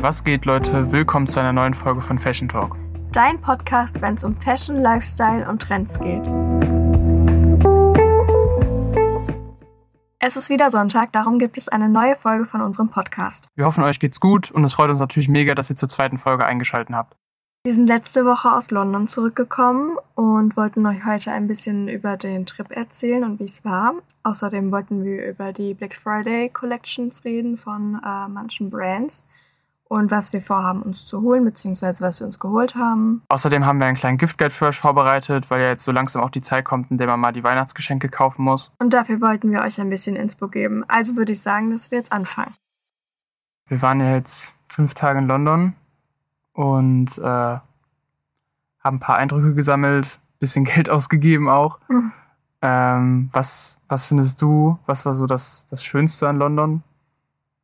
Was geht, Leute? Willkommen zu einer neuen Folge von Fashion Talk. Dein Podcast, wenn es um Fashion, Lifestyle und Trends geht. Es ist wieder Sonntag, darum gibt es eine neue Folge von unserem Podcast. Wir hoffen, euch geht's gut und es freut uns natürlich mega, dass ihr zur zweiten Folge eingeschaltet habt. Wir sind letzte Woche aus London zurückgekommen und wollten euch heute ein bisschen über den Trip erzählen und wie es war. Außerdem wollten wir über die Black Friday Collections reden von äh, manchen Brands und was wir vorhaben, uns zu holen, beziehungsweise was wir uns geholt haben. Außerdem haben wir einen kleinen Giftgeld für euch vorbereitet, weil ja jetzt so langsam auch die Zeit kommt, in der man mal die Weihnachtsgeschenke kaufen muss. Und dafür wollten wir euch ein bisschen Inspo geben. Also würde ich sagen, dass wir jetzt anfangen. Wir waren ja jetzt fünf Tage in London und äh, haben ein paar Eindrücke gesammelt, bisschen Geld ausgegeben auch. Mhm. Ähm, was, was findest du, was war so das, das Schönste an London?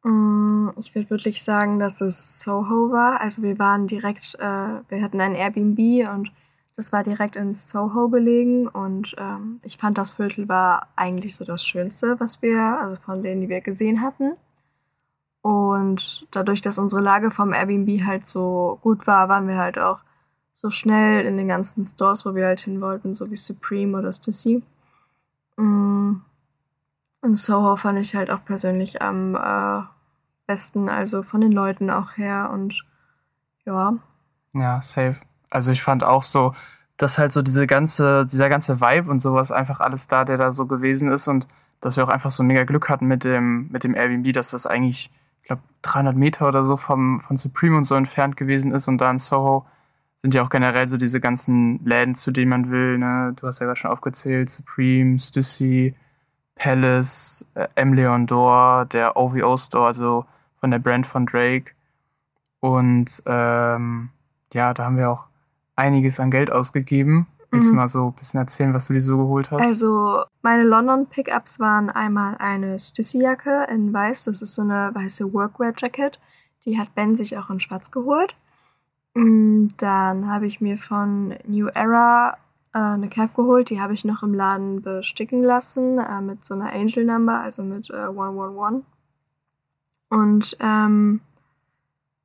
Mm, Ich würde wirklich sagen, dass es Soho war. Also wir waren direkt, äh, wir hatten ein Airbnb und das war direkt in Soho gelegen und ähm, ich fand das Viertel war eigentlich so das Schönste, was wir, also von denen, die wir gesehen hatten. Und dadurch, dass unsere Lage vom Airbnb halt so gut war, waren wir halt auch so schnell in den ganzen Stores, wo wir halt hin wollten, so wie Supreme oder Stussy. Mm. Und Soho fand ich halt auch persönlich am äh, besten, also von den Leuten auch her und ja. Ja, safe. Also ich fand auch so, dass halt so diese ganze, dieser ganze Vibe und sowas einfach alles da, der da so gewesen ist und dass wir auch einfach so mega Glück hatten mit dem, mit dem Airbnb, dass das eigentlich, ich glaube, 300 Meter oder so vom, von Supreme und so entfernt gewesen ist und da in Soho sind ja auch generell so diese ganzen Läden, zu denen man will, ne? Du hast ja gerade schon aufgezählt, Supreme, Stussy, Palace, äh, M. Leon Dor, der OVO Store, also von der Brand von Drake. Und ähm, ja, da haben wir auch einiges an Geld ausgegeben. Willst du Mhm. mal so ein bisschen erzählen, was du dir so geholt hast? Also meine London Pickups waren einmal eine Stussy-Jacke in weiß, das ist so eine weiße Workwear-Jacket. Die hat Ben sich auch in schwarz geholt. Mm, Dann habe ich mir von New Era äh, eine Cap geholt, die habe ich noch im Laden besticken lassen äh, mit so einer Angel Number, also mit äh, 111. Und ähm,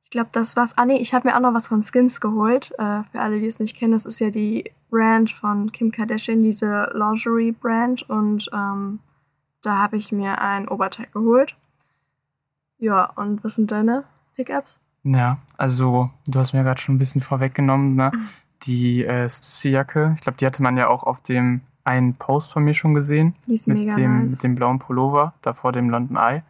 ich glaube, das war's. Ah nee, ich habe mir auch noch was von Skims geholt. Äh, für alle, die es nicht kennen, das ist ja die Brand von Kim Kardashian, diese Lingerie-Brand. Und ähm, da habe ich mir ein Oberteil geholt. Ja, und was sind deine Pickups? Ja, also du hast mir gerade schon ein bisschen vorweggenommen, ne? Die äh, Stussy-Jacke, ich glaube, die hatte man ja auch auf dem einen Post von mir schon gesehen. Die ist mit mega dem, nice. mit dem blauen Pullover, da vor dem London Eye.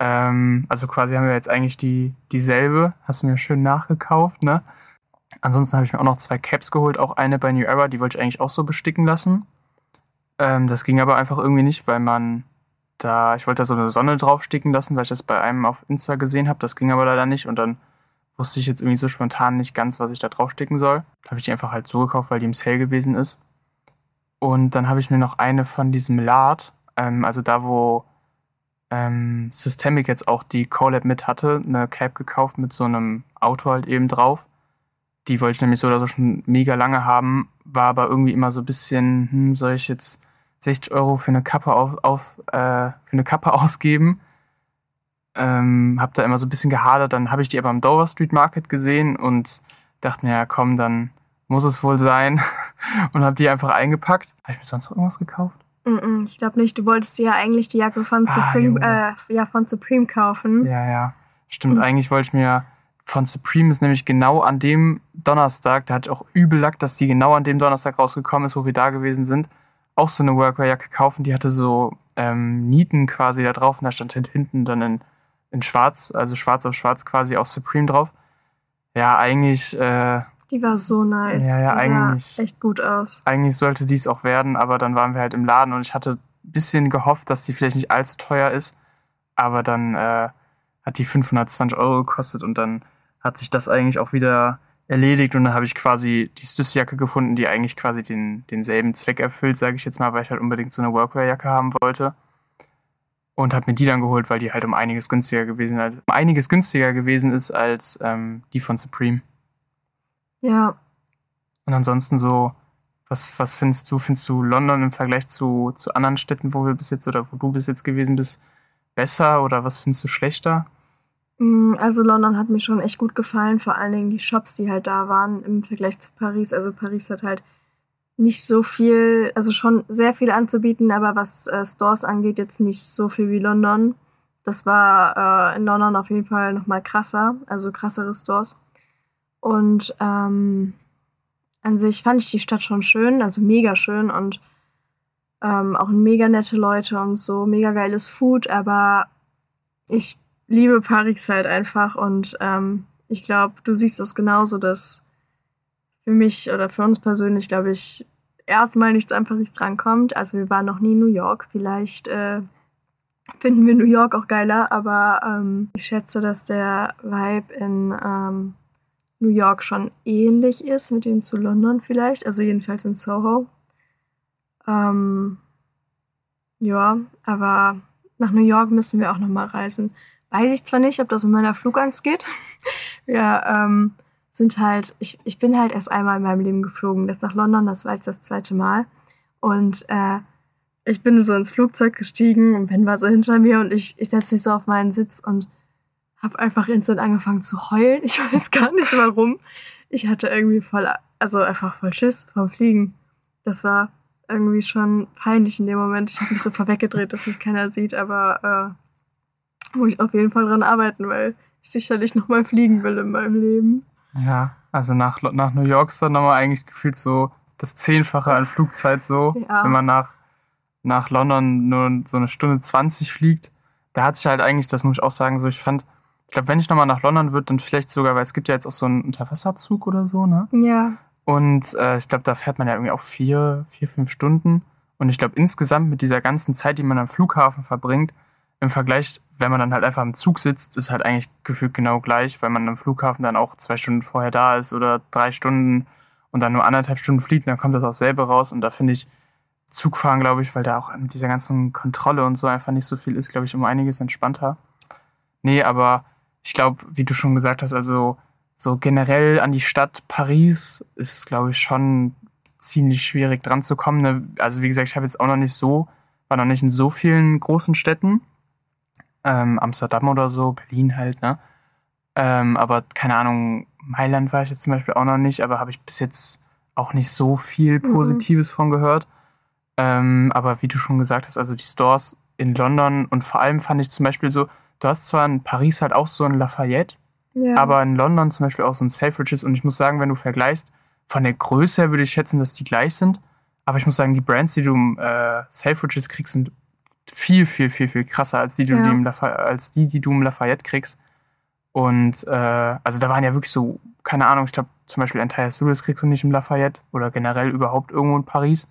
Ähm, also quasi haben wir jetzt eigentlich die, dieselbe. Hast du mir schön nachgekauft, ne? Ansonsten habe ich mir auch noch zwei Caps geholt, auch eine bei New Era, die wollte ich eigentlich auch so besticken lassen. Ähm, das ging aber einfach irgendwie nicht, weil man da, ich wollte da so eine Sonne draufsticken lassen, weil ich das bei einem auf Insta gesehen habe. Das ging aber leider nicht und dann wusste ich jetzt irgendwie so spontan nicht ganz, was ich da draufsticken soll. Habe ich die einfach halt so gekauft, weil die im Sale gewesen ist. Und dann habe ich mir noch eine von diesem Lard, ähm, also da, wo ähm, Systemic jetzt auch die Collab mit hatte, eine Cap gekauft mit so einem Auto halt eben drauf. Die wollte ich nämlich so oder so schon mega lange haben, war aber irgendwie immer so ein bisschen, hm, soll ich jetzt 60 Euro für eine Kappe auf, auf äh, für eine Kappe ausgeben? Ähm, hab da immer so ein bisschen gehadert, dann habe ich die aber am Dover Street Market gesehen und dachte mir, ja komm, dann muss es wohl sein und habe die einfach eingepackt. Habe ich mir sonst noch irgendwas gekauft? Mm -mm, ich glaube nicht. Du wolltest dir ja eigentlich die Jacke von Ah, Supreme, Junge. äh, ja, von Supreme kaufen. Ja, ja. Stimmt, Und- eigentlich wollte ich mir von Supreme ist nämlich genau an dem Donnerstag, da hatte ich auch übel Lack, dass die genau an dem Donnerstag rausgekommen ist, wo wir da gewesen sind, auch so eine Workwear-Jacke kaufen. Die hatte so ähm, Nieten quasi da drauf und da stand halt hinten dann in, in schwarz, also schwarz auf schwarz quasi auch Supreme drauf. Ja, eigentlich, äh, Die war so nice. Ja, ja, die eigentlich- sah echt gut aus. eigentlich sollte dies auch werden, aber dann waren wir halt im Laden und ich hatte ein bisschen gehofft, dass die vielleicht nicht allzu teuer ist. Aber dann äh, hat die 520 Euro gekostet und dann hat sich das eigentlich auch wieder erledigt und dann habe ich quasi die Stussjacke gefunden, die eigentlich quasi den, denselben Zweck erfüllt, sage ich jetzt mal, weil ich halt unbedingt so eine Workwear-Jacke haben wollte. Und habe mir die dann geholt, weil die halt um einiges günstiger gewesen, als, um einiges günstiger gewesen ist als ähm, die von Supreme. Ja, Und ansonsten so, was, was findest du, findest du London im Vergleich zu, zu anderen Städten, wo wir bis jetzt oder wo du bis jetzt gewesen bist, besser oder was findest du schlechter? Mm, Also London hat mir schon echt gut gefallen, vor allen Dingen die Shops, die halt da waren im Vergleich zu Paris. Also Paris hat halt nicht so viel, also schon sehr viel anzubieten, aber was äh, Stores angeht, jetzt nicht so viel wie London. Das war äh, in London auf jeden Fall nochmal krasser, also krassere Stores. Und ähm, an sich fand ich die Stadt schon schön, also mega schön und ähm, auch mega nette Leute und so, mega geiles Food, aber ich liebe Paris halt einfach und ähm, ich glaube, du siehst das genauso, dass für mich oder für uns persönlich, glaube ich, erstmal nichts Paris drankommt. Also wir waren noch nie in New York. Vielleicht äh, finden wir New York auch geiler, aber ähm, ich schätze, dass der Vibe in ähm, New York schon ähnlich ist mit dem zu London vielleicht. Also jedenfalls in Soho. Ähm, ja, aber nach New York müssen wir auch noch mal reisen. Weiß ich zwar nicht, ob das in meiner Flugangst geht. wir ähm, sind halt, ich, ich bin halt erst einmal in meinem Leben geflogen. Das nach London, das war jetzt das zweite Mal. Und äh, ich bin so ins Flugzeug gestiegen und Ben war so hinter mir und ich, ich setze mich so auf meinen Sitz und habe einfach instant angefangen zu heulen. Ich weiß gar nicht warum. Ich hatte irgendwie voll, also einfach voll Schiss vom Fliegen. Das war irgendwie schon peinlich in dem Moment. Ich habe mich so vorweggedreht, dass mich keiner sieht, aber äh, muss ich auf jeden Fall dran arbeiten, weil ich sicherlich nochmal fliegen will in meinem Leben. Ja, also nach, nach New York ist dann nochmal eigentlich gefühlt so das Zehnfache an Flugzeit so, Ja. wenn man nach, nach London nur so eine Stunde 20 fliegt. Da hat sich halt eigentlich, das muss ich auch sagen, so ich fand, ich glaube, wenn ich nochmal nach London würde, dann vielleicht sogar, weil es gibt ja jetzt auch so einen Unterwasserzug oder so, ne? Ja, Und äh, ich glaube, da fährt man ja irgendwie auch vier, vier, fünf Stunden. Und ich glaube, insgesamt mit dieser ganzen Zeit, die man am Flughafen verbringt, im Vergleich, wenn man dann halt einfach im Zug sitzt, ist halt eigentlich gefühlt genau gleich, weil man am Flughafen dann auch zwei Stunden vorher da ist oder drei Stunden und dann nur anderthalb Stunden fliegt, dann kommt das auch selber raus. Und da finde ich Zugfahren, glaube ich, weil da auch mit dieser ganzen Kontrolle und so einfach nicht so viel ist, glaube ich, um einiges entspannter. Nee, aber ich glaube, wie du schon gesagt hast, also so generell an die Stadt Paris ist, glaube ich, schon ziemlich schwierig dran zu kommen. Ne? Also wie gesagt, ich habe jetzt auch noch nicht so, war noch nicht in so vielen großen Städten. Ähm, Amsterdam oder so, Berlin halt, ne? Ähm, aber keine Ahnung, Mailand war ich jetzt zum Beispiel auch noch nicht, aber habe ich bis jetzt auch nicht so viel Mhm. Positives von gehört. Ähm, aber wie du schon gesagt hast, also die Stores in London und vor allem fand ich zum Beispiel so, du hast zwar in Paris halt auch so ein Lafayette, ja. aber in London zum Beispiel auch so ein Selfridges und ich muss sagen, wenn du vergleichst, von der Größe her würde ich schätzen, dass die gleich sind, aber ich muss sagen, die Brands, die du im äh, Selfridges kriegst, sind viel, viel, viel, viel krasser als die, die, Ja. du im als die, die du im Lafayette kriegst. Und äh, also da waren ja wirklich so, keine Ahnung, ich glaube zum Beispiel Entire Studios kriegst du nicht im Lafayette oder generell überhaupt irgendwo in Paris.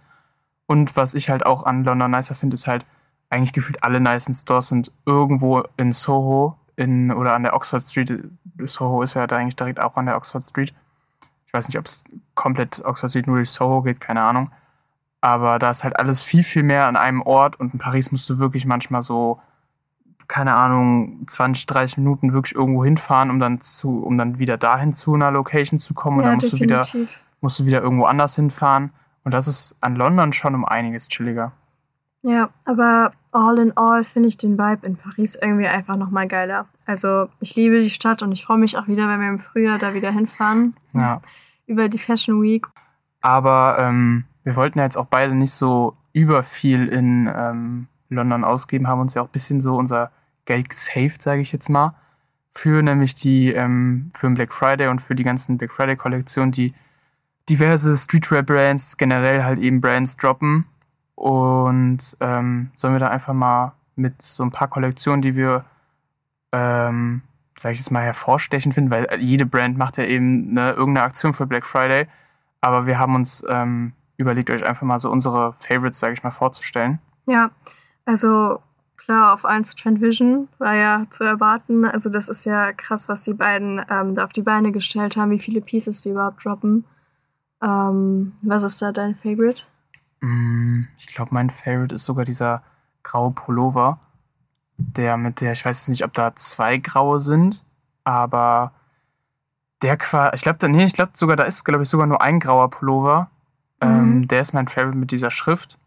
Und was ich halt auch an London nicer finde, ist halt, eigentlich gefühlt alle nicen Stores sind irgendwo in Soho in, oder an der Oxford Street. Soho ist ja da eigentlich direkt auch an der Oxford Street. Ich weiß nicht, ob es komplett Oxford Street nur durch Soho geht, keine Ahnung. Aber da ist halt alles viel, viel mehr an einem Ort und in Paris musst du wirklich manchmal so, keine Ahnung, 20, 30 Minuten wirklich irgendwo hinfahren, um dann zu, um dann wieder dahin zu einer Location zu kommen. Und ja, dann musst du wieder definitiv. musst du wieder irgendwo anders hinfahren. Und das ist an London schon um einiges chilliger. Ja, aber all in all finde ich den Vibe in Paris irgendwie einfach nochmal geiler. Also ich liebe die Stadt und ich freue mich auch wieder, wenn wir im Frühjahr da wieder hinfahren. Ja. Über die Fashion Week. Aber ähm, wir wollten ja jetzt auch beide nicht so über viel in ähm, London ausgeben, haben uns ja auch ein bisschen so unser Geld gesaved, sage ich jetzt mal, für nämlich die, ähm, für den Black Friday und für die ganzen Black Friday-Kollektionen, die diverse Streetwear-Brands, generell halt eben Brands droppen. Und ähm, sollen wir da einfach mal mit so ein paar Kollektionen, die wir, ähm, sage ich jetzt mal, hervorstechen finden, weil jede Brand macht ja eben ne, irgendeine Aktion für Black Friday. Aber wir haben uns ähm, überlegt, euch einfach mal so unsere Favorites, sage ich mal, vorzustellen. Ja, also klar, auf 1 Trend Vision war ja zu erwarten. Also das ist ja krass, was die beiden ähm, da auf die Beine gestellt haben, wie viele Pieces die überhaupt droppen. Ähm, was ist da dein Favorite? Mm, Ich glaube, mein Favorite ist sogar dieser graue Pullover. Der mit der, ich weiß nicht, ob da zwei graue sind, aber der quasi, ich glaube, nee, ich glaube sogar, da ist, glaube ich, sogar nur ein grauer Pullover. Ähm, Mhm. der ist mein Favorite mit dieser Schrift.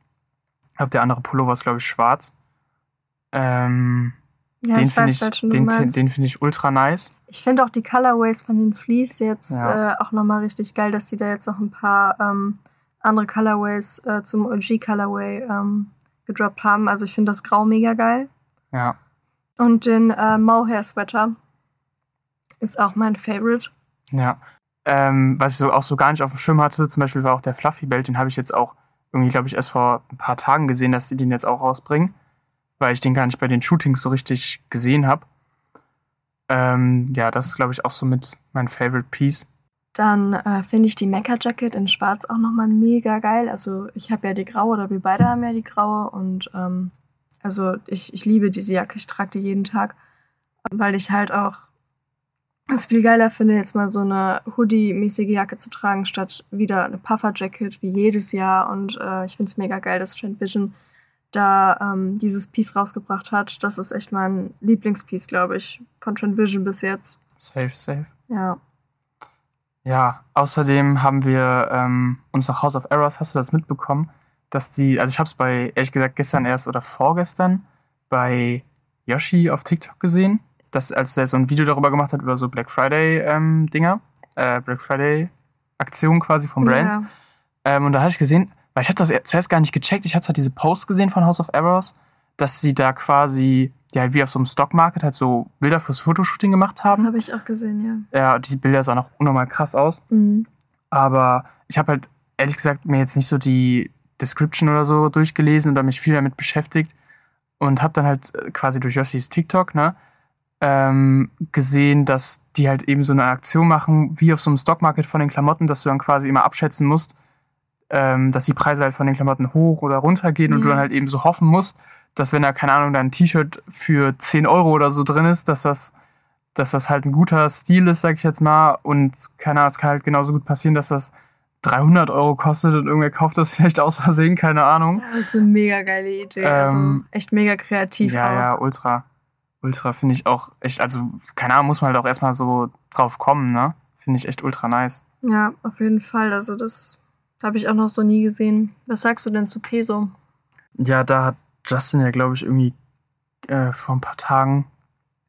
Ich glaube, der andere Pullover ist, glaube ich, schwarz. Ähm, Ja, den finde ich, den, den finde ich ultra nice. Ich finde auch die Colorways von den Fleece jetzt Ja. äh, auch nochmal richtig geil, dass die da jetzt noch ein paar ähm, andere Colorways äh, zum OG Colorway ähm, gedroppt haben. Also ich finde das Grau mega geil. Ja. Und den äh, Mohair Sweater ist auch mein Favorite. Ja. Ähm, was ich so auch so gar nicht auf dem Schirm hatte, zum Beispiel war auch der Fluffy Belt, den habe ich jetzt auch irgendwie, glaube ich, erst vor ein paar Tagen gesehen, dass die den jetzt auch rausbringen, weil ich den gar nicht bei den Shootings so richtig gesehen habe. Ähm, ja, das ist, glaube ich, auch so mit mein Favorite Piece. Dann äh, finde ich die Mecha Jacket in Schwarz auch nochmal mega geil. Also ich habe ja die graue oder wir beide haben ja die graue und ähm, also ich, ich liebe diese Jacke, ich trage die jeden Tag, weil ich halt auch es viel geiler finde, jetzt mal so eine Hoodie-mäßige Jacke zu tragen, statt wieder eine Puffer-Jacket wie jedes Jahr. Und äh, ich finde es mega geil, dass Trend Vision da ähm, dieses Piece rausgebracht hat. Das ist echt mein Lieblingspiece, glaube ich, von Trend Vision bis jetzt. Safe, safe. Ja. Ja, außerdem haben wir ähm, uns noch House of Errors, hast du das mitbekommen? Dass die, also ich habe es bei, ehrlich gesagt, gestern erst oder vorgestern bei Yoshi auf TikTok gesehen, dass, als er so ein Video darüber gemacht hat, über so Black Friday-Dinger, äh, Black Friday-Aktionen quasi von Brands. Ja. Ähm, und da hatte ich gesehen, weil ich habe das zuerst gar nicht gecheckt, ich habe zwar diese Posts gesehen von House of Errors, dass sie da quasi, ja, wie auf so einem Stockmarket halt so Bilder fürs Fotoshooting gemacht Das haben. habe ich auch gesehen, ja. Ja, diese Bilder sahen auch unnormal krass aus. Mhm. Aber ich habe halt ehrlich gesagt mir jetzt nicht so die Description oder so durchgelesen oder mich viel damit beschäftigt und habe dann halt äh, quasi durch Yoshis TikTok ne, ähm, gesehen, dass die halt eben so eine Aktion machen, wie auf so einem Stockmarket von den Klamotten, dass du dann quasi immer abschätzen musst, ähm, dass die Preise halt von den Klamotten hoch oder runter gehen und du dann halt eben so hoffen musst, dass wenn da, keine Ahnung, da ein T-Shirt für 10 Euro oder so drin ist, dass das, dass das halt ein guter Stil ist, sag ich jetzt mal. Und keine Ahnung, es kann halt genauso gut passieren, dass das 300 Euro kostet und irgendwer kauft das vielleicht aus Versehen, keine Ahnung. Das ist eine mega geile Idee. also Ähm, echt mega kreativ Ja, auch. ja, ultra. Ultra finde ich auch echt, also, keine Ahnung, muss man halt auch erstmal so drauf kommen, ne? Finde ich echt ultra nice. Ja, auf jeden Fall. Also das habe ich auch noch so nie gesehen. Was sagst du denn zu Peso? Ja, da hat Justin ja, glaube ich, irgendwie äh, vor ein paar Tagen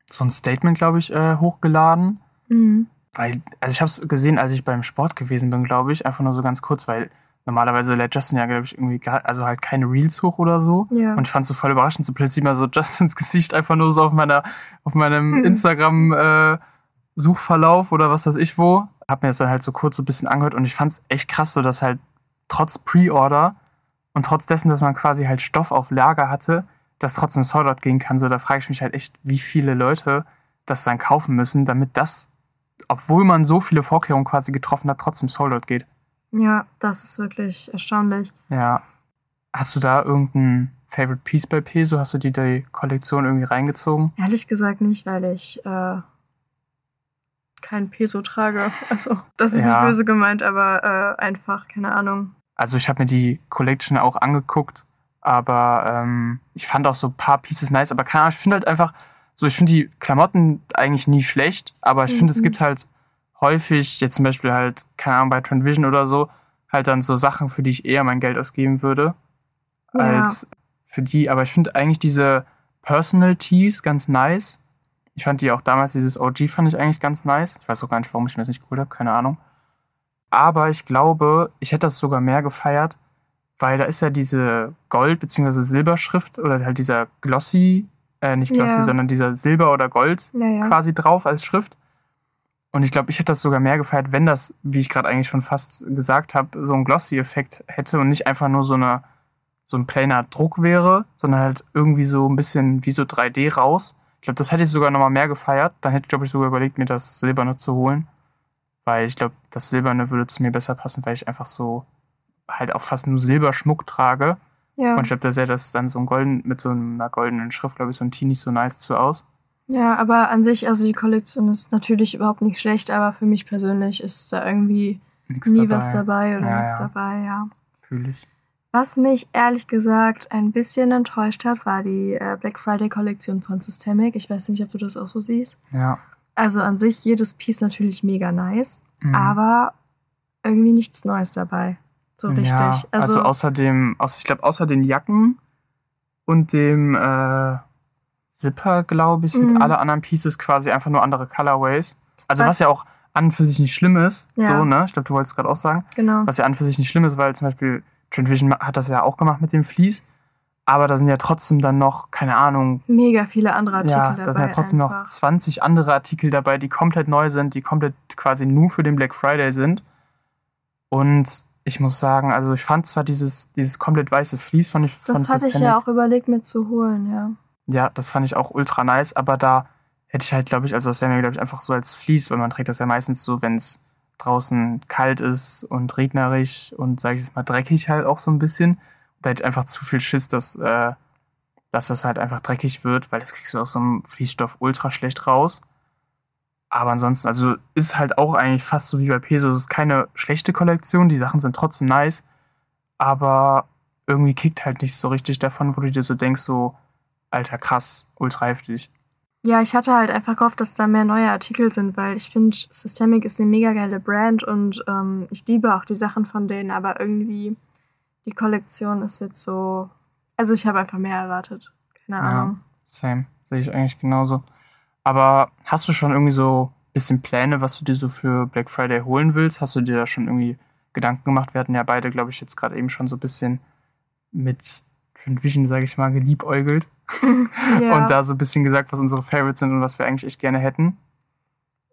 so ein Statement, glaube ich, äh, hochgeladen. Mhm. Weil, also ich habe es gesehen, als ich beim Sport gewesen bin, glaube ich, einfach nur so ganz kurz, weil normalerweise lädt Justin ja, glaube ich, irgendwie also halt keine Reels hoch oder so. Ja. Und ich fand es so voll überraschend, so plötzlich mal so Justins Gesicht einfach nur so auf meiner, auf meinem Mhm. Instagram-Suchverlauf oder was weiß ich wo. Hab mir das dann halt so kurz so ein bisschen angehört und ich fand es echt krass, so dass halt trotz Pre-Order und trotz dessen, dass man quasi halt Stoff auf Lager hatte, das trotzdem Soldout gehen kann. So, da frage ich mich halt echt, wie viele Leute das dann kaufen müssen, damit das, obwohl man so viele Vorkehrungen quasi getroffen hat, trotzdem Soldout geht. Ja, das ist wirklich erstaunlich. Ja. Hast du da irgendein Favorite Piece bei Peso? Hast du die, die Kollektion irgendwie reingezogen? Ehrlich gesagt nicht, weil ich äh, kein Peso trage. Also, das ist Ja. nicht böse gemeint, aber äh, einfach, keine Ahnung. Also ich habe mir die Collection auch angeguckt, aber ähm, ich fand auch so ein paar Pieces nice, aber keine Ahnung, ich finde halt einfach, so ich finde die Klamotten eigentlich nie schlecht, aber ich finde, es Mhm. gibt halt häufig, jetzt zum Beispiel halt, keine Ahnung, bei Transvision oder so, halt dann so Sachen, für die ich eher mein Geld ausgeben würde, Ja. als für die, aber ich finde eigentlich diese Personal Tees ganz nice. Ich fand die auch damals, dieses OG fand ich eigentlich ganz nice. Ich weiß auch gar nicht, warum ich mir das nicht geholt habe, keine Ahnung. Aber ich glaube, ich hätte das sogar mehr gefeiert, weil da ist ja diese Gold- bzw. Silberschrift oder halt dieser Glossy, äh, nicht Glossy, Ja. sondern dieser Silber oder Gold ja. quasi drauf als Schrift. Und ich glaube, ich hätte das sogar mehr gefeiert, wenn das, wie ich gerade eigentlich schon fast gesagt habe, so einen Glossy-Effekt hätte und nicht einfach nur so eine so ein plainer Druck wäre, sondern halt irgendwie so ein bisschen wie so 3D raus. Ich glaube, das hätte ich sogar nochmal mehr gefeiert. Dann hätte ich, glaube ich, sogar überlegt, mir das Silberne zu holen. Weil ich glaube, das Silberne würde zu mir besser passen, weil ich einfach so halt auch fast nur Silberschmuck trage. ja. Und ich glaube, da sähe das dann so ein golden, mit so einer goldenen Schrift, glaube ich, so ein Tee nicht so nice zu aus. Ja, aber an sich, also die Kollektion ist natürlich überhaupt nicht schlecht, aber für mich persönlich ist da irgendwie Nix nie was dabei oder Ja, nichts ja. dabei, ja. Fühle ich. Was mich ehrlich gesagt ein bisschen enttäuscht hat, war die äh, Black Friday Kollektion von Systemic. Ich weiß nicht, ob du das auch so siehst. Ja. Also an sich jedes Piece natürlich mega nice, Mhm. aber irgendwie nichts Neues dabei. So richtig. Ja, also, also, außerdem, aus, ich glaube, außer den Jacken und dem äh, Zipper, glaube ich, sind Mhm. alle anderen Pieces quasi einfach nur andere Colorways. Also was, Was- ja auch an und für sich nicht schlimm ist. Ja. So, ne? Ich glaube, du wolltest gerade auch sagen. Genau. Was ja an und für sich nicht schlimm ist, weil zum Beispiel Trend Vision hat das ja auch gemacht mit dem Fleece. Aber da sind ja trotzdem dann noch, keine Ahnung, Mega viele andere Artikel ja, dabei. da sind ja trotzdem noch einfach. 20 andere Artikel dabei, die komplett neu sind, die komplett quasi nur für den Black Friday sind. Und ich muss sagen, also ich fand zwar dieses, dieses komplett weiße Fleece von ich von Das hatte ich ja auch überlegt, mir zu holen, ja. Ja, das fand ich auch ultra nice, aber da hätte ich halt, glaube ich, also das wäre mir, glaube ich, einfach so als Fleece, weil man trägt das ja meistens so, wenn es draußen kalt ist und regnerisch und, sage ich jetzt mal, dreckig halt auch so ein bisschen. Da hätte ich einfach zu viel Schiss, dass, äh, dass das halt einfach dreckig wird, weil das kriegst du aus so einem Fließstoff ultra schlecht raus. Aber ansonsten, also ist halt auch eigentlich fast so wie bei Peso. Es ist keine schlechte Kollektion, die Sachen sind trotzdem nice, aber irgendwie kickt halt nicht so richtig davon, wo du dir so denkst, so, alter krass, ultra heftig. Ja, ich hatte halt einfach gehofft, dass da mehr neue Artikel sind, weil ich finde, Systemic ist eine mega geile Brand und ähm, ich liebe auch die Sachen von denen, aber irgendwie die Kollektion ist jetzt so. Also ich habe einfach mehr erwartet. Keine Ja. Ahnung. Same, sehe ich eigentlich genauso. Aber hast du schon irgendwie so ein bisschen Pläne, was du dir so für Black Friday holen willst? Hast du dir da schon irgendwie Gedanken gemacht? Wir hatten ja beide, glaube ich, jetzt gerade eben schon so ein bisschen mit Trend Vision, sage ich mal, geliebäugelt. Ja. Und da so ein bisschen gesagt, was unsere Favorites sind und was wir eigentlich echt gerne hätten.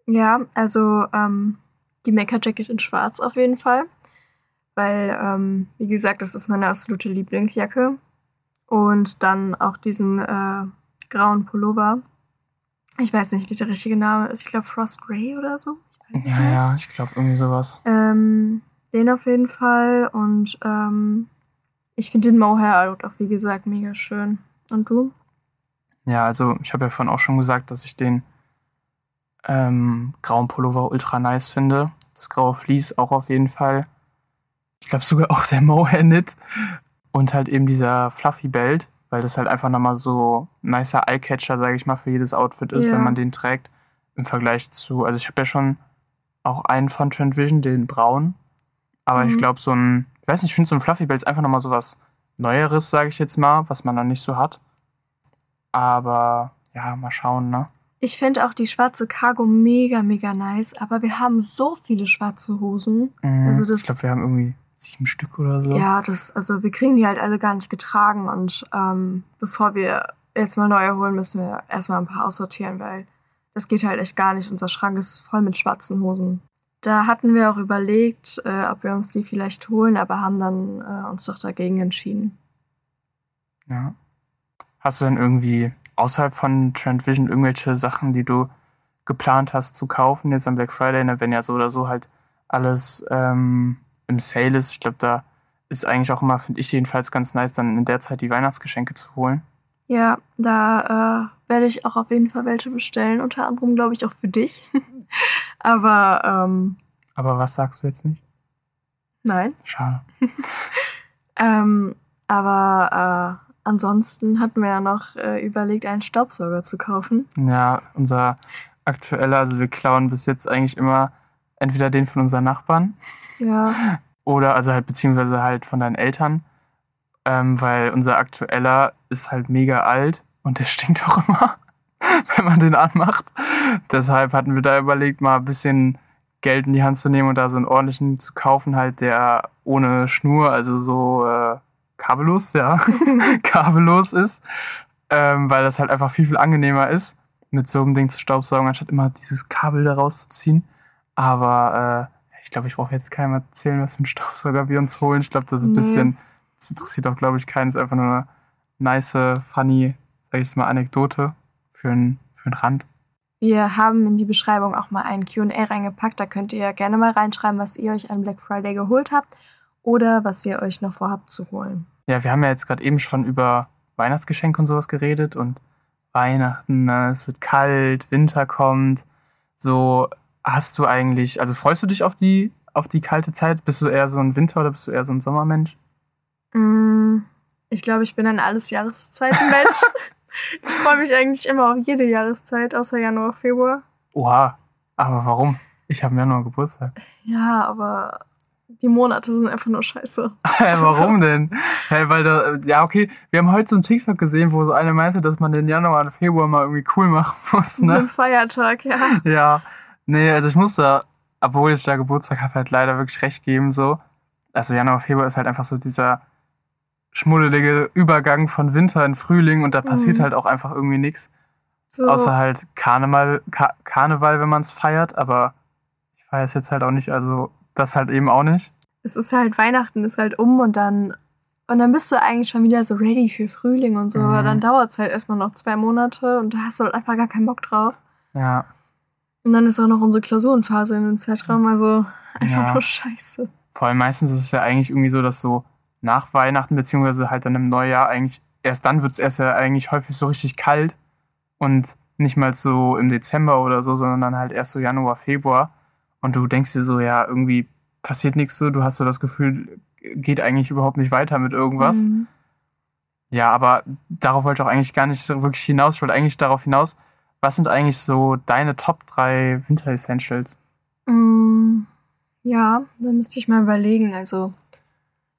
Ja, also ähm, die Maker Jacket in Schwarz auf jeden Fall. Weil, ähm, wie gesagt, das ist meine absolute Lieblingsjacke. Und dann auch diesen äh, grauen Pullover. Ich weiß nicht, wie der richtige Name ist. Ich glaube Frost Grey oder so. Ich weiß Ja, nicht. ja, ich glaube irgendwie sowas. Ähm, den auf jeden Fall. Und ähm, ich finde den Mohair auch, wie gesagt, mega schön. Und du? Ja, also ich habe ja vorhin auch schon gesagt, dass ich den ähm, grauen Pullover ultra nice finde. Das graue Vlies auch auf jeden Fall. Ich glaube sogar auch der Mohair Knit. Und halt eben dieser Fluffy Belt, weil das halt einfach nochmal so ein nicer Eyecatcher, sage ich mal, für jedes Outfit ist, Ja. wenn man den trägt. Im Vergleich zu, also ich habe ja schon auch einen von Trend Vision, den braun. Aber ich Mhm. glaube, so ein, ich weiß nicht, ich finde so ein Fluffy Belt ist einfach nochmal so was Neueres, sage ich jetzt mal, was man dann nicht so hat. Aber ja, mal schauen, ne? Ich finde auch die schwarze Cargo mega, mega nice. Aber wir haben so viele schwarze Hosen. Mhm. Also das- ich glaube, wir haben irgendwie sieben Stück oder so. Ja, das, also wir kriegen die halt alle gar nicht getragen und ähm, bevor wir jetzt mal neue holen, müssen wir erstmal ein paar aussortieren, weil das geht halt echt gar nicht. Unser Schrank ist voll mit schwarzen Hosen. Da hatten wir auch überlegt, äh, ob wir uns die vielleicht holen, aber haben dann äh, uns doch dagegen entschieden. Ja. Hast du denn irgendwie außerhalb von Trend Vision irgendwelche Sachen, die du geplant hast zu kaufen jetzt am Black Friday, ne, wenn ja so oder so halt alles ähm, im Sale ist? Ich glaube, da ist eigentlich auch immer, finde ich jedenfalls ganz nice, dann in der Zeit die Weihnachtsgeschenke zu holen. Ja, da äh, werde ich auch auf jeden Fall welche bestellen, unter anderem glaube ich auch für dich. aber ähm, Aber was sagst du jetzt nicht? nein. Schade. Ähm, aber äh, ansonsten hatten wir ja noch äh, überlegt, einen Staubsauger zu kaufen. Ja, unser aktueller, also wir klauen bis jetzt eigentlich immer entweder den von unseren Nachbarn Ja. oder also halt beziehungsweise halt von deinen Eltern, ähm, weil unser aktueller ist halt mega alt und der stinkt auch immer, wenn man den anmacht. Deshalb hatten wir da überlegt, mal ein bisschen Geld in die Hand zu nehmen und da so einen ordentlichen zu kaufen, halt der ohne Schnur, also so äh, kabellos, ja, kabellos ist, ähm, weil das halt einfach viel, viel angenehmer ist, mit so einem Ding zu staubsaugen, anstatt immer dieses Kabel da rauszuziehen. Aber äh, ich glaube, ich brauche jetzt keinem erzählen, was für einen Staubsauger wir uns holen. Ich glaube, das ist ein bisschen, das interessiert auch, glaube ich, keinen. Es ist einfach nur eine nice, funny, sag ich mal, Anekdote für einen für einen Rand. Wir haben in die Beschreibung auch mal ein QA reingepackt. Da könnt ihr gerne mal reinschreiben, was ihr euch an Black Friday geholt habt oder was ihr euch noch vorhabt zu holen. Ja, wir haben ja jetzt gerade eben schon über Weihnachtsgeschenke und sowas geredet und Weihnachten, ne, es wird kalt, Winter kommt. So, hast du eigentlich, also freust du dich auf die, auf die kalte Zeit? Bist du eher so ein Winter- oder bist du eher so ein Sommermensch? Mm, ich glaube, ich bin ein alles Jahreszeitenmensch. ich freue mich eigentlich immer auf jede Jahreszeit, außer Januar, Februar. Oha, aber warum? Ich habe im Januar Geburtstag. Ja, aber die Monate sind einfach nur scheiße. Warum denn? Hey, weil da, ja, okay, wir haben heute so einen TikTok gesehen, wo so eine meinte, dass man den Januar und Februar mal irgendwie cool machen muss, Mit ne? dem Feiertag, ja. Ja. Nee, also ich muss da, obwohl ich da Geburtstag habe, halt leider wirklich recht geben, so. Also Januar, Februar ist halt einfach so dieser schmuddelige Übergang von Winter in Frühling und da passiert Mhm. halt auch einfach irgendwie nichts. So, Außer halt Karneval, Ka Karneval, wenn man es feiert, aber ich feiere es jetzt halt auch nicht, also das halt eben auch nicht. es ist halt Weihnachten ist halt um und dann und dann bist du eigentlich schon wieder so ready für Frühling und so, Mhm. aber dann dauert es halt erstmal noch zwei Monate und da hast du halt einfach gar keinen Bock drauf. Ja. Und dann ist auch noch unsere Klausurenphase in dem Zeitraum, also einfach Ja. nur scheiße. Vor allem meistens ist es ja eigentlich irgendwie so, dass so nach Weihnachten, beziehungsweise halt dann im Neujahr eigentlich, erst dann wird es erst ja eigentlich häufig so richtig kalt und nicht mal so im Dezember oder so, sondern dann halt erst so Januar, Februar. Und du denkst dir so, ja, irgendwie passiert nichts so, du hast so das Gefühl, geht eigentlich überhaupt nicht weiter mit irgendwas. Mhm. Ja, aber darauf wollte ich auch eigentlich gar nicht so wirklich hinaus. Ich wollte eigentlich darauf hinaus, was sind eigentlich so deine Top 3 Winter Essentials? Mm, Ja, da müsste ich mal überlegen. Also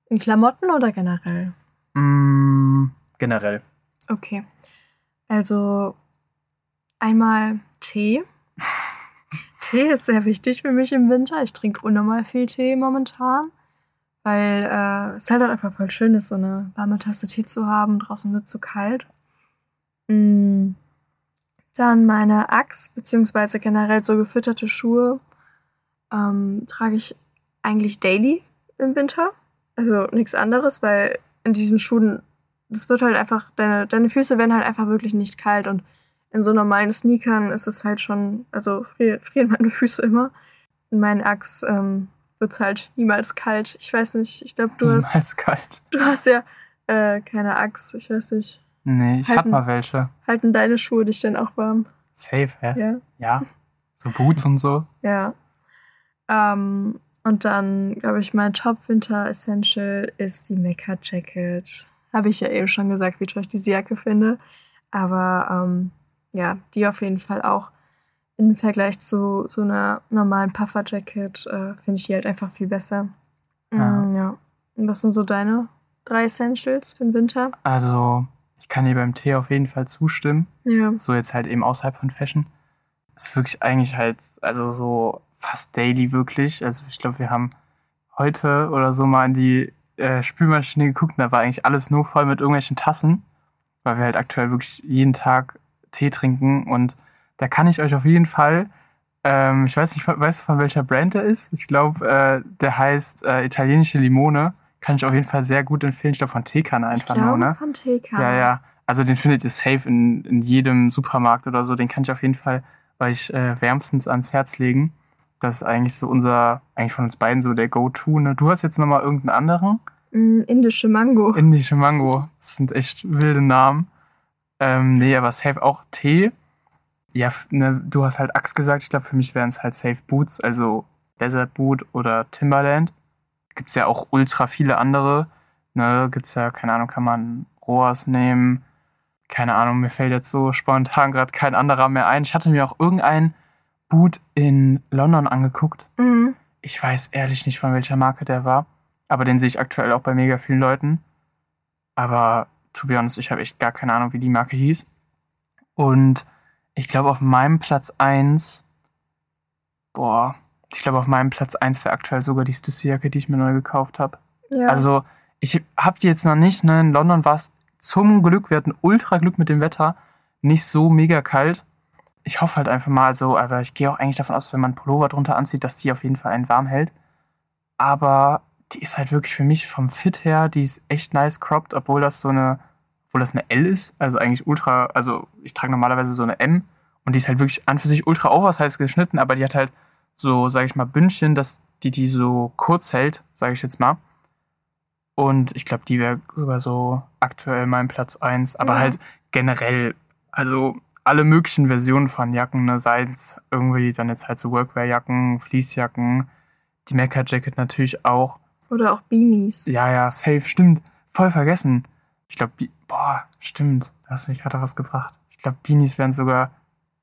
in Klamotten oder generell? Mm, generell. Okay. Also einmal Tee. Tee ist sehr wichtig für mich im Winter. Ich trinke unnormal viel Tee momentan, weil äh, es halt auch einfach voll schön ist, so eine warme Tasse Tee zu haben. Draußen wird es zu kalt. Mm. Dann meine Axt, beziehungsweise generell so gefütterte Schuhe, ähm, trage ich eigentlich daily im Winter. Also nichts anderes, weil in diesen Schuhen, das wird halt einfach, deine, deine Füße werden halt einfach wirklich nicht kalt und in so normalen Sneakern ist es halt schon, also frieren, frieren meine Füße immer. In meinen Axt ähm, wird es halt niemals kalt. Ich weiß nicht, ich glaube, du hast, Niemals kalt. du hast ja äh, keine Axt. Ich weiß nicht. Nee, ich hab Halten. mal welche. Halten deine Schuhe dich denn auch warm? Safe, hä? Ja. Ja. So Boots und so. Ja. Ähm, und dann, glaube ich, mein Top-Winter-Essential ist die Mecca Jacket. Habe ich ja eben schon gesagt, wie toll ich diese Jacke finde. Aber ähm, ja, die auf jeden Fall auch im Vergleich zu so einer normalen Puffer-Jacket äh, finde ich die halt einfach viel besser. Mm, ja. Und was sind so deine drei Essentials für den Winter? Also, ich kann dir beim Tee auf jeden Fall zustimmen. Ja. So jetzt halt eben außerhalb von Fashion. Ist wirklich eigentlich halt, also so fast daily wirklich. Also ich glaube, wir haben heute oder so mal in die äh, Spülmaschine geguckt und da war eigentlich alles nur voll mit irgendwelchen Tassen, weil wir halt aktuell wirklich jeden Tag Tee trinken und da kann ich euch auf jeden Fall, ähm, ich weiß nicht, weißt du von welcher Brand der ist? Ich glaube, äh, der heißt äh, italienische Limone. Kann ich auf jeden Fall sehr gut empfehlen. Ich glaube von Teekanne Ich einfach glaube nur, ne? von TK. Ja, ja. Also den findet ihr safe in, in jedem Supermarkt oder so. Den kann ich auf jeden Fall euch äh, wärmstens ans Herz legen. Das ist eigentlich so unser, eigentlich von uns beiden so der Go-To. Ne? Du hast jetzt nochmal irgendeinen anderen? Mm, indische Mango. Indische Mango. Das sind echt wilde Namen. Ähm, nee, aber safe auch Tee. Ja, ne, du hast halt Axe gesagt. Ich glaube, für mich wären es halt safe Boots, also Desert Boot oder Timberland. Gibt's ja auch ultra viele andere. Ne, gibt's ja, keine Ahnung, kann man Roas nehmen. Keine Ahnung, mir fällt jetzt so spontan gerade kein anderer mehr ein. Ich hatte mir auch irgendein Boot in London angeguckt. Mhm. Ich weiß ehrlich nicht, von welcher Marke der war. Aber den sehe ich aktuell auch bei mega vielen Leuten. Aber to be honest, ich habe echt gar keine Ahnung, wie die Marke hieß. Und ich glaube, auf meinem Platz 1, boah, ich glaube, auf meinem Platz 1 wäre aktuell sogar die Stussy-Jacke, die ich mir neu gekauft habe. Ja. Also, ich habe die jetzt noch nicht, ne? In London war es zum Glück, wir hatten ultra Glück mit dem Wetter, nicht so mega kalt. Ich hoffe halt einfach mal so, aber ich gehe auch eigentlich davon aus, wenn man einen Pullover drunter anzieht, dass die auf jeden Fall einen warm hält. Aber die ist halt wirklich für mich vom Fit her, die ist echt nice cropped, obwohl das so eine, obwohl das eine L ist, also eigentlich ultra, also ich trage normalerweise so eine M und die ist halt wirklich an für sich ultra oversized geschnitten, aber die hat halt so, sage ich mal, Bündchen, dass die die so kurz hält, sage ich jetzt mal. Und ich glaube, die wäre sogar so aktuell mein Platz 1. Aber Ja. halt generell, also alle möglichen Versionen von Jacken, ne, seien es irgendwie dann jetzt halt so Workwear-Jacken, Fleecejacken, die Mecha-Jacket natürlich auch. Oder auch Beanies. Ja, ja, safe, stimmt. Voll vergessen. Ich glaube, boah, stimmt. Da hast du mich gerade was gebracht. Ich glaube, Beanies wären sogar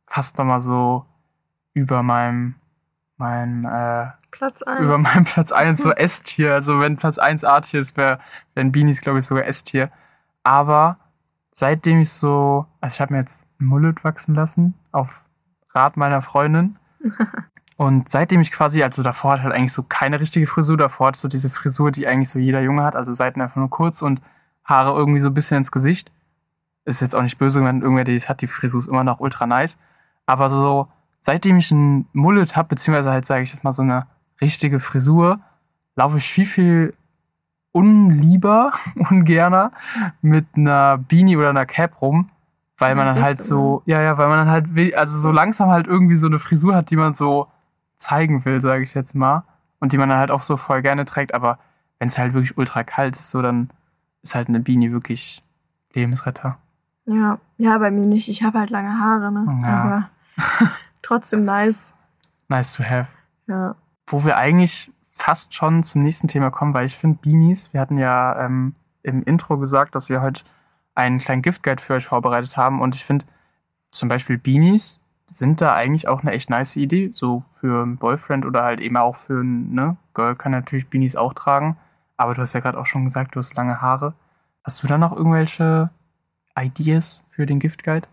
fast nochmal so über meinem, meinem äh, Platz 1. über meinem Platz 1 so S-Tier. Also wenn Platz 1 A-Tier ist, wär, wären Beanies, glaube ich, sogar S-Tier. Aber seitdem ich so, also ich habe mir jetzt ein Mullet wachsen lassen, auf Rat meiner Freundin. Und seitdem ich quasi, also davor hatte halt eigentlich so keine richtige Frisur, davor hatte so diese Frisur, die eigentlich so jeder Junge hat, also Seiten einfach nur kurz und Haare irgendwie so ein bisschen ins Gesicht. Ist jetzt auch nicht böse, wenn irgendwer die hat, die Frisur ist immer noch ultra nice. Aber so, seitdem ich ein Mullet habe, beziehungsweise halt, sage ich jetzt mal, so eine richtige Frisur, laufe ich viel, viel unlieber, ungerner mit einer Beanie oder einer Cap rum, weil man dann halt so, ja, ja, weil man dann halt, also so langsam halt irgendwie so eine Frisur hat, die man so zeigen will, sage ich jetzt mal. Und die man dann halt auch so voll gerne trägt. Aber wenn es halt wirklich ultra kalt ist, so dann ist halt eine Beanie wirklich Lebensretter. Ja, ja, bei mir nicht. Ich habe halt lange Haare, ne? Ja. Aber trotzdem nice. Nice to have. Ja. Wo wir eigentlich fast schon zum nächsten Thema kommen, weil ich finde Beanies, wir hatten ja ähm, im Intro gesagt, dass wir heute einen kleinen Giftguide für euch vorbereitet haben und ich finde zum Beispiel Beanies sind da eigentlich auch eine echt nice Idee, so für einen Boyfriend oder halt eben auch für ein ne, Girl kann natürlich Beanies auch tragen, aber du hast ja gerade auch schon gesagt, du hast lange Haare. Hast du da noch irgendwelche Ideas für den Giftguide?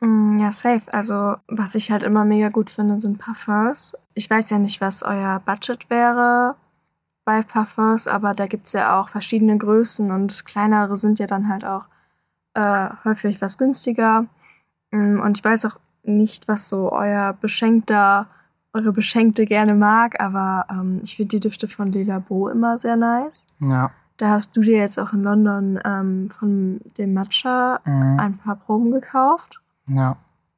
Mm, Ja, safe. Also, was ich halt immer mega gut finde, sind Parfums. Ich weiß ja nicht, was euer Budget wäre bei Parfums, aber da gibt's ja auch verschiedene Größen und kleinere sind ja dann halt auch äh, häufig was günstiger. Mm, Und ich weiß auch nicht, was so euer Beschenkter, eure Beschenkte gerne mag, aber ähm, ich finde die Düfte von Lila Bo immer sehr nice. Ja. Da hast du dir jetzt auch in London ähm, von dem Matcha Mhm. ein paar Proben gekauft. Ja.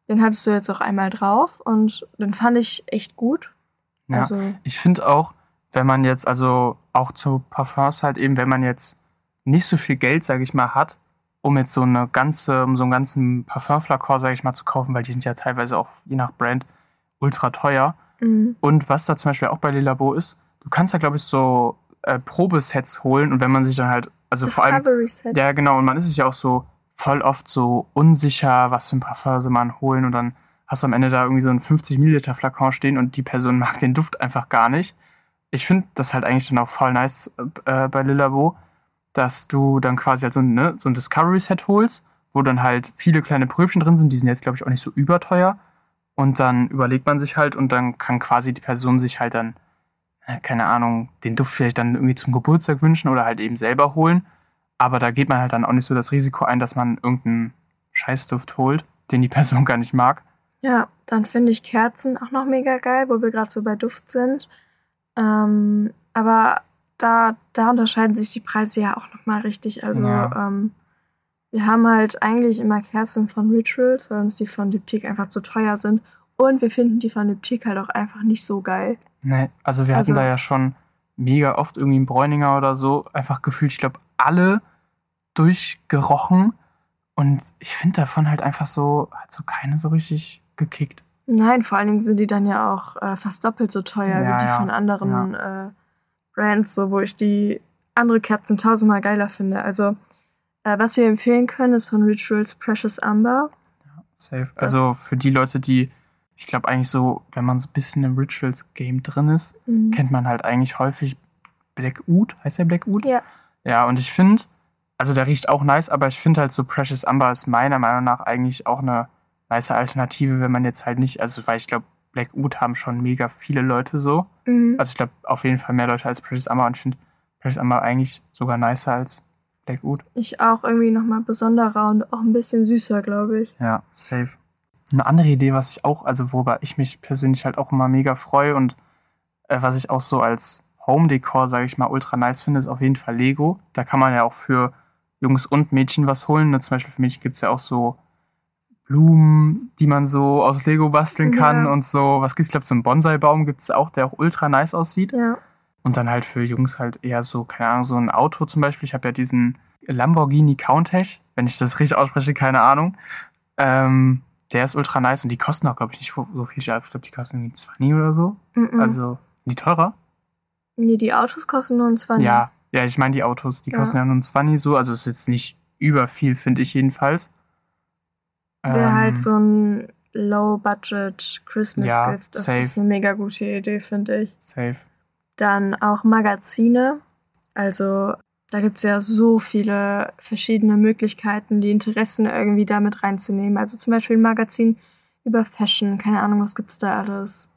Den hattest du jetzt auch einmal drauf und den fand ich echt gut. Ja. Also, Ich finde auch, wenn man jetzt, also auch zu Parfums halt eben, wenn man jetzt nicht so viel Geld, sage ich mal, hat, um jetzt so eine ganze, um so einen ganzen Parfumflakon, sage ich mal, zu kaufen, weil die sind ja teilweise auch je nach Brand ultra teuer. mh, Und was da zum Beispiel auch bei Lilabo ist, du kannst da, glaube ich, so äh, Probesets holen und wenn man sich dann halt, also vor allem, Set. ja, genau. Und man ist sich ja auch so voll oft so unsicher, was für ein Parfum soll man holen. Und dann hast du am Ende da irgendwie so einen 50 Milliliter Flakon stehen und die Person mag den Duft einfach gar nicht. Ich finde das halt eigentlich dann auch voll nice äh, bei Lilabo, dass du dann quasi halt so, ein, ne, so ein Discovery-Set holst, wo dann halt viele kleine Pröbchen drin sind. Die sind jetzt, glaube ich, auch nicht so überteuer. Und dann überlegt man sich halt und dann kann quasi die Person sich halt dann, äh, keine Ahnung, den Duft vielleicht dann irgendwie zum Geburtstag wünschen oder halt eben selber holen. Aber da geht man halt dann auch nicht so das Risiko ein, dass man irgendeinen Scheißduft holt, den die Person gar nicht mag. Ja, dann finde ich Kerzen auch noch mega geil, wo wir gerade so bei Duft sind. Ähm, aber da, da unterscheiden sich die Preise ja auch nochmal richtig. Also Ja. ähm, wir haben halt eigentlich immer Kerzen von Rituals, weil uns die von Diptyque einfach zu teuer sind. Und wir finden die von Diptyque halt auch einfach nicht so geil. Nee, also wir hatten Also- da ja schon mega oft irgendwie einen Bräuninger oder so, einfach gefühlt, ich glaube, alle durchgerochen. Und ich finde davon halt einfach so, hat so keine so richtig gekickt. Nein, vor allen Dingen sind die dann ja auch äh, fast doppelt so teuer Ja, wie die ja, von anderen äh, Brands, so wo ich die andere Kerzen tausendmal geiler finde. Also, äh, was wir empfehlen können, ist von Rituals Precious Amber. Safe. Das- Also für die Leute, die, ich glaube eigentlich so, wenn man so ein bisschen im Rituals-Game drin ist, Mhm. kennt man halt eigentlich häufig Black Oud. Heißt der Black Oud? Ja. Ja, und ich finde, also der riecht auch nice, aber ich finde halt so Precious Amber ist meiner Meinung nach eigentlich auch eine nice Alternative, wenn man jetzt halt nicht, also weil ich glaube, Black Oud haben schon mega viele Leute so. Mhm. Also ich glaube auf jeden Fall mehr Leute als Precious Amber und ich finde Precious Amber eigentlich sogar nicer als Black Oud. Ich auch irgendwie nochmal besonderer und auch ein bisschen süßer, glaube ich. Ja, safe. Eine andere Idee, was ich auch, also worüber ich mich persönlich halt auch immer mega freue und äh, was ich auch so als Home-Decor, sage ich mal, ultra nice finde, ist auf jeden Fall Lego. Da kann man ja auch für Jungs und Mädchen was holen. Ne? Zum Beispiel für Mädchen gibt es ja auch so Blumen, die man so aus Lego basteln kann Ja. und so. Was gibt's? Ich glaube, so einen Bonsai-Baum gibt es auch, der auch ultra nice aussieht. Ja. Und dann halt für Jungs halt eher so, keine Ahnung, so ein Auto zum Beispiel. Ich habe ja diesen Lamborghini Countach, wenn ich das richtig ausspreche, keine Ahnung. Ähm, der ist ultra nice und die kosten auch, glaube ich, nicht so viel. Ich glaube, die kosten irgendwie 20 oder so. Mhm. Also, sind die teurer? nee, die Autos kosten nur ein 20. Ja, ja, ich meine die Autos, die Ja. kosten ja nur ein 20 so. Also, ist jetzt nicht über viel, finde ich jedenfalls. Wäre Ähm, halt so ein Low-Budget Christmas Ja, Gift. Das safe. ist eine mega gute Idee, finde ich. Safe. Dann auch Magazine. Also da gibt es ja so viele verschiedene Möglichkeiten, die Interessen irgendwie damit reinzunehmen. Also zum Beispiel ein Magazin über Fashion, keine Ahnung, was gibt's da alles?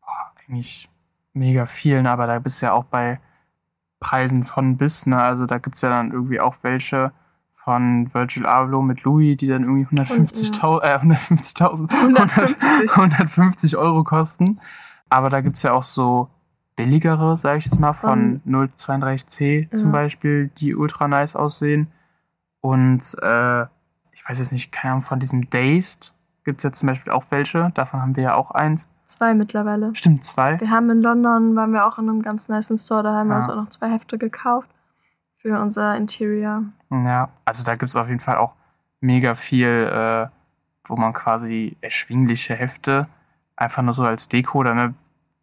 Boah, eigentlich mega vielen, aber da bist du ja auch bei Preisen von bis, ne? Also da gibt's ja dann irgendwie auch welche von Virgil Abloh mit Louis, die dann irgendwie 150.000 äh, 150.000 150. 150 Euro kosten. Aber da gibt's ja auch so billigere, sage ich jetzt mal, von 032C zum Ja. Beispiel, die ultra nice aussehen. Und äh, ich weiß jetzt nicht, keine Ahnung, von diesem Dazed gibt's ja zum Beispiel auch welche. Davon haben wir ja auch eins. Zwei mittlerweile. Stimmt, zwei. Wir haben in London, waren wir auch in einem ganz nice Store, da haben wir Ja. uns auch noch zwei Hefte gekauft für unser Interior. Ja, also da gibt's auf jeden Fall auch mega viel, äh, wo man quasi erschwingliche Hefte einfach nur so als Deko oder ne,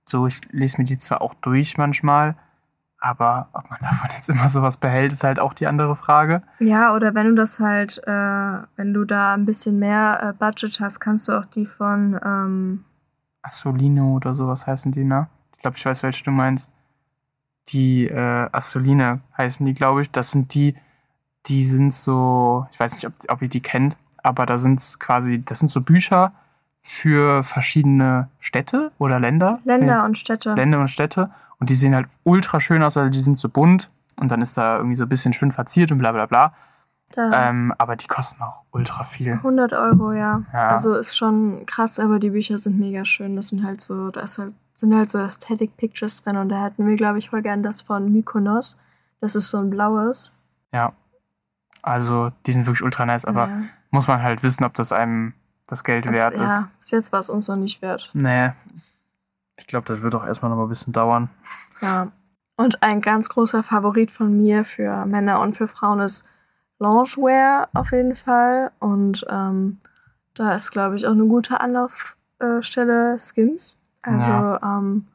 so, ich lese mir die zwar auch durch manchmal, aber ob man davon jetzt immer sowas behält, ist halt auch die andere Frage. Ja, oder wenn du das halt, äh, wenn du da ein bisschen mehr äh, Budget hast, kannst du auch die von, ähm, Assolino oder sowas heißen die, ne? Ich glaube, ich weiß, welche du meinst. Die äh, Assoline heißen die, glaube ich. Das sind die, die sind so, ich weiß nicht, ob, ob ihr die kennt, aber da sind quasi, das sind so Bücher für verschiedene Städte oder Länder. Länder und Städte. Nee, Länder und Städte. Und die sehen halt ultra schön aus, weil die sind so bunt und dann ist da irgendwie so ein bisschen schön verziert und bla bla bla. Ähm, aber die kosten auch ultra viel. 100 Euro, ja. Ja. Also ist schon krass, aber die Bücher sind mega schön. Das sind halt so, da halt, sind halt so Aesthetic Pictures drin und da hatten wir, glaube ich, voll gern das von Mykonos. Das ist so ein blaues. Ja. Also, die sind wirklich ultra nice, aber ja. muss man halt wissen, ob das einem das Geld wert ist. Ja, bis jetzt war es uns noch nicht wert. Nee. Ich glaube, das wird auch erstmal noch mal ein bisschen dauern. Ja. Und ein ganz großer Favorit von mir für Männer und für Frauen ist Loungewear auf jeden Fall. Und ähm, da ist, glaube ich, auch eine gute Anlaufstelle Skims. Also Ja. ähm,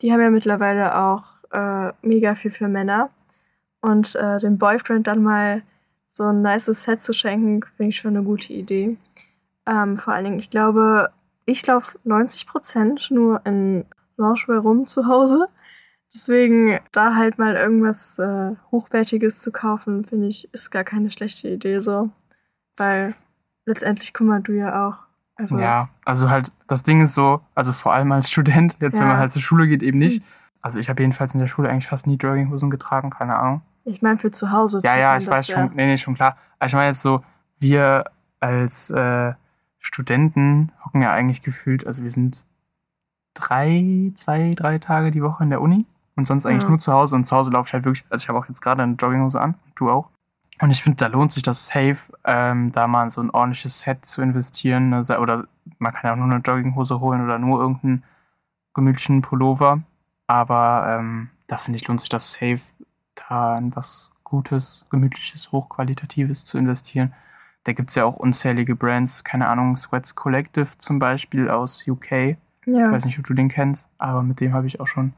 die haben ja mittlerweile auch äh, mega viel für Männer. Und äh, dem Boyfriend dann mal so ein nices Set zu schenken, finde ich schon eine gute Idee. Ähm, vor allen Dingen, ich glaube, ich laufe 90% nur in Loungewear rum zu Hause. Deswegen da halt mal irgendwas äh, Hochwertiges zu kaufen, finde ich, ist gar keine schlechte Idee so. Weil letztendlich, mal, du ja auch. Also, Ja, also halt, das Ding ist so, also vor allem als Student, jetzt wenn Ja. man halt zur Schule geht, eben nicht. Also ich habe jedenfalls in der Schule eigentlich fast nie Jogginghosen getragen, keine Ahnung. ich meine, für zu Hause. Ja, ja, ich weiß schon, nee, nee, schon klar. Aber ich meine jetzt so, wir als äh, Studenten hocken ja eigentlich gefühlt, also wir sind drei, zwei, drei Tage die Woche in der Uni und sonst eigentlich Ja. nur zu Hause und zu Hause laufe ich halt wirklich, also ich habe auch jetzt gerade eine Jogginghose an, du auch. Und ich finde, da lohnt sich das safe, ähm, da mal in so ein ordentliches Set zu investieren. Ne? Oder man kann ja auch nur eine Jogginghose holen oder nur irgendeinen gemütlichen Pullover. Aber ähm, da finde ich, lohnt sich das safe, da in was Gutes, Gemütliches, Hochqualitatives zu investieren. Da gibt es ja auch unzählige Brands, keine Ahnung, Sweats Collective zum Beispiel aus UK. Ich Ja, weiß nicht, ob du den kennst, aber mit dem habe ich auch schon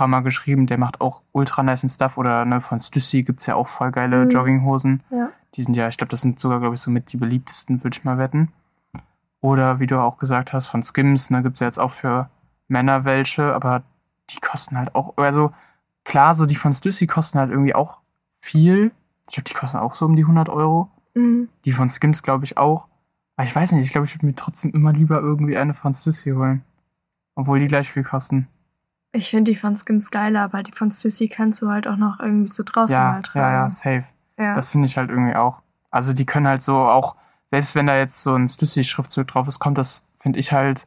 paar Mal geschrieben. Der macht auch ultra nice Stuff. Oder ne, von Stussy gibt es ja auch voll geile Mhm. Jogginghosen. ja. Die sind ja, ich glaube, das sind sogar, glaube ich, so mit die beliebtesten, würde ich mal wetten. Oder wie du auch gesagt hast, von Skims, ne, gibt es ja jetzt auch für Männer welche, aber die kosten halt auch, also klar, so die von Stussy kosten halt irgendwie auch viel. Ich glaube, die kosten auch so um die 100 Euro. Mhm. Die von Skims, glaube ich, auch. Aber ich weiß nicht, ich glaube, ich würde mir trotzdem immer lieber irgendwie eine von Stussy holen. Obwohl die gleich viel kosten. Ich finde die von Skims geiler, aber die von Stussy kannst du halt auch noch irgendwie so draußen Ja, mal tragen. ja, ja, safe. ja. Das finde ich halt irgendwie auch. Also die können halt so auch, selbst wenn da jetzt so ein Stussy-Schriftzug drauf ist, kommt das, finde ich halt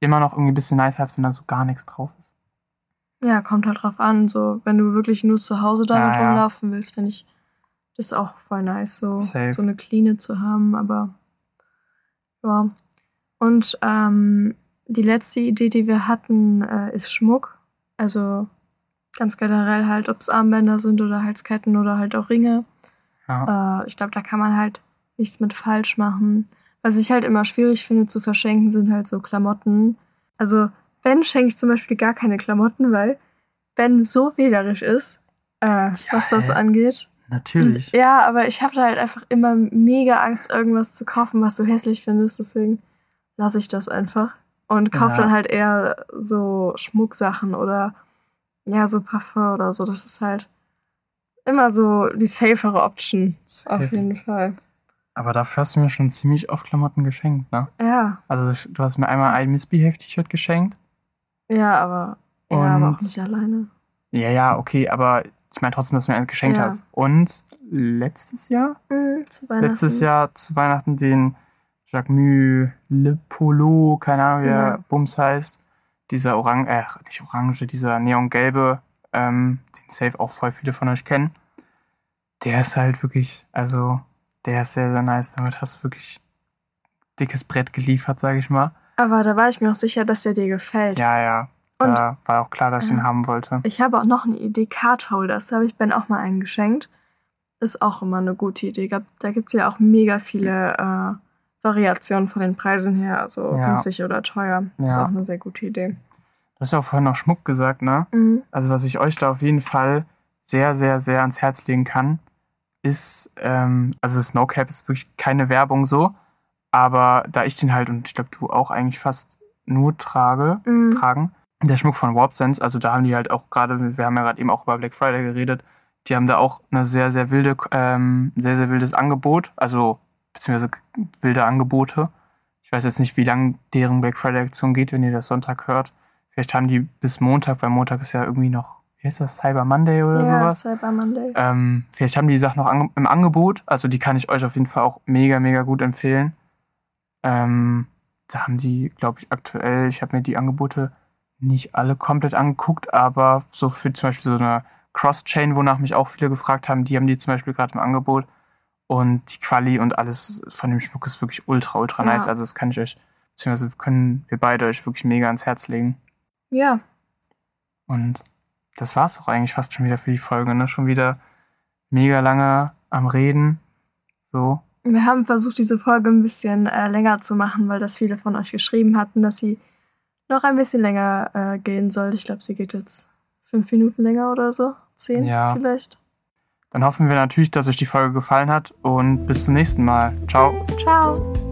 immer noch irgendwie ein bisschen nicer, als wenn da so gar nichts drauf ist. Ja, kommt halt drauf an. So, wenn du wirklich nur zu Hause damit Ja, rumlaufen willst, finde ich das auch voll nice, so, Safe. so eine Cleane zu haben. Aber ja. Und ähm, die letzte Idee, die wir hatten, äh, ist Schmuck. Also ganz generell halt, ob es Armbänder sind oder Halsketten oder halt auch Ringe. Ja, Äh, ich glaube, da kann man halt nichts mit falsch machen. Was ich halt immer schwierig finde zu verschenken, sind halt so Klamotten. Also, Ben schenke ich zum Beispiel gar keine Klamotten, weil Ben so wählerisch ist, äh, was das hä? angeht. natürlich. Und, ja, aber ich habe da halt einfach immer mega Angst, irgendwas zu kaufen, was du hässlich findest. Deswegen lasse ich das einfach. Und kaufe Ja. dann halt eher so Schmucksachen oder Ja, so Parfum oder so. Das ist halt immer so die safere Option. Auf Safe. jeden Fall. Aber dafür hast du mir schon ziemlich oft Klamotten geschenkt, ne? Ja, Also du hast mir einmal ein Misbehave-T-Shirt geschenkt. ja, aber, ja, aber auch nicht alleine. Ja, ja, okay, aber ich meine trotzdem, dass du mir eins geschenkt Ja. hast. Und letztes Jahr? Mhm, zu Weihnachten. Letztes Jahr zu Weihnachten den Jacquemus Le Polo, keine Ahnung, wie der Ja. Bums heißt. Dieser orange, äh, nicht orange, dieser neongelbe, ähm, den safe auch voll viele von euch kennen. Der ist halt wirklich, also, der ist sehr, sehr nice. Damit hast du wirklich dickes Brett geliefert, sage ich mal. Aber da war ich mir auch sicher, dass der dir gefällt. Ja, ja. Und- Da war auch klar, dass ich Ja. den haben wollte. Ich habe auch noch eine Idee, Cardholders. Da habe ich Ben auch mal einen geschenkt. Ist auch immer eine gute Idee. Da gibt es ja auch mega viele äh, Variationen von den Preisen her, also Ja. günstig oder teuer. Ist Ja. auch eine sehr gute Idee. Du hast ja auch vorhin noch Schmuck gesagt, ne? Mhm. Also was ich euch da auf jeden Fall sehr, sehr, sehr ans Herz legen kann, ist, ähm, also Snowcap ist wirklich keine Werbung so, aber da ich den halt und ich glaube du auch eigentlich fast nur trage, Mhm. tragen, der Schmuck von Warp Sense, also da haben die halt auch gerade, wir haben ja gerade eben auch über Black Friday geredet, die haben da auch eine sehr, sehr wilde, ähm, sehr, sehr wildes Angebot, also beziehungsweise wilde Angebote. Ich weiß jetzt nicht, wie lange deren Black Friday Aktion geht, wenn ihr das Sonntag hört. Vielleicht haben die bis Montag, weil Montag ist ja irgendwie noch, wie heißt das, Cyber Monday oder ja, sowas. Cyber Monday. Ähm, vielleicht haben die die Sachen noch ange im Angebot. Also die kann ich euch auf jeden Fall auch mega, mega gut empfehlen. Ähm, da haben die, glaube ich, aktuell, ich habe mir die Angebote nicht alle komplett angeguckt, aber so für zum Beispiel so eine Cross-Chain, wonach mich auch viele gefragt haben, die haben die zum Beispiel gerade im Angebot. Und die Quali und alles von dem Schmuck ist wirklich ultra, ultra Ja. nice. Also das kann ich euch, beziehungsweise können wir beide euch wirklich mega ans Herz legen. Ja, Und das war's auch eigentlich fast schon wieder für die Folge, ne? Schon wieder mega lange am Reden. So. wir haben versucht, diese Folge ein bisschen äh, länger zu machen, weil das viele von euch geschrieben hatten, dass sie noch ein bisschen länger äh, gehen soll. Ich glaube, sie geht jetzt fünf Minuten länger oder so. Zehn Ja. vielleicht. Dann hoffen wir natürlich, dass euch die Folge gefallen hat und bis zum nächsten Mal. Ciao. Ciao.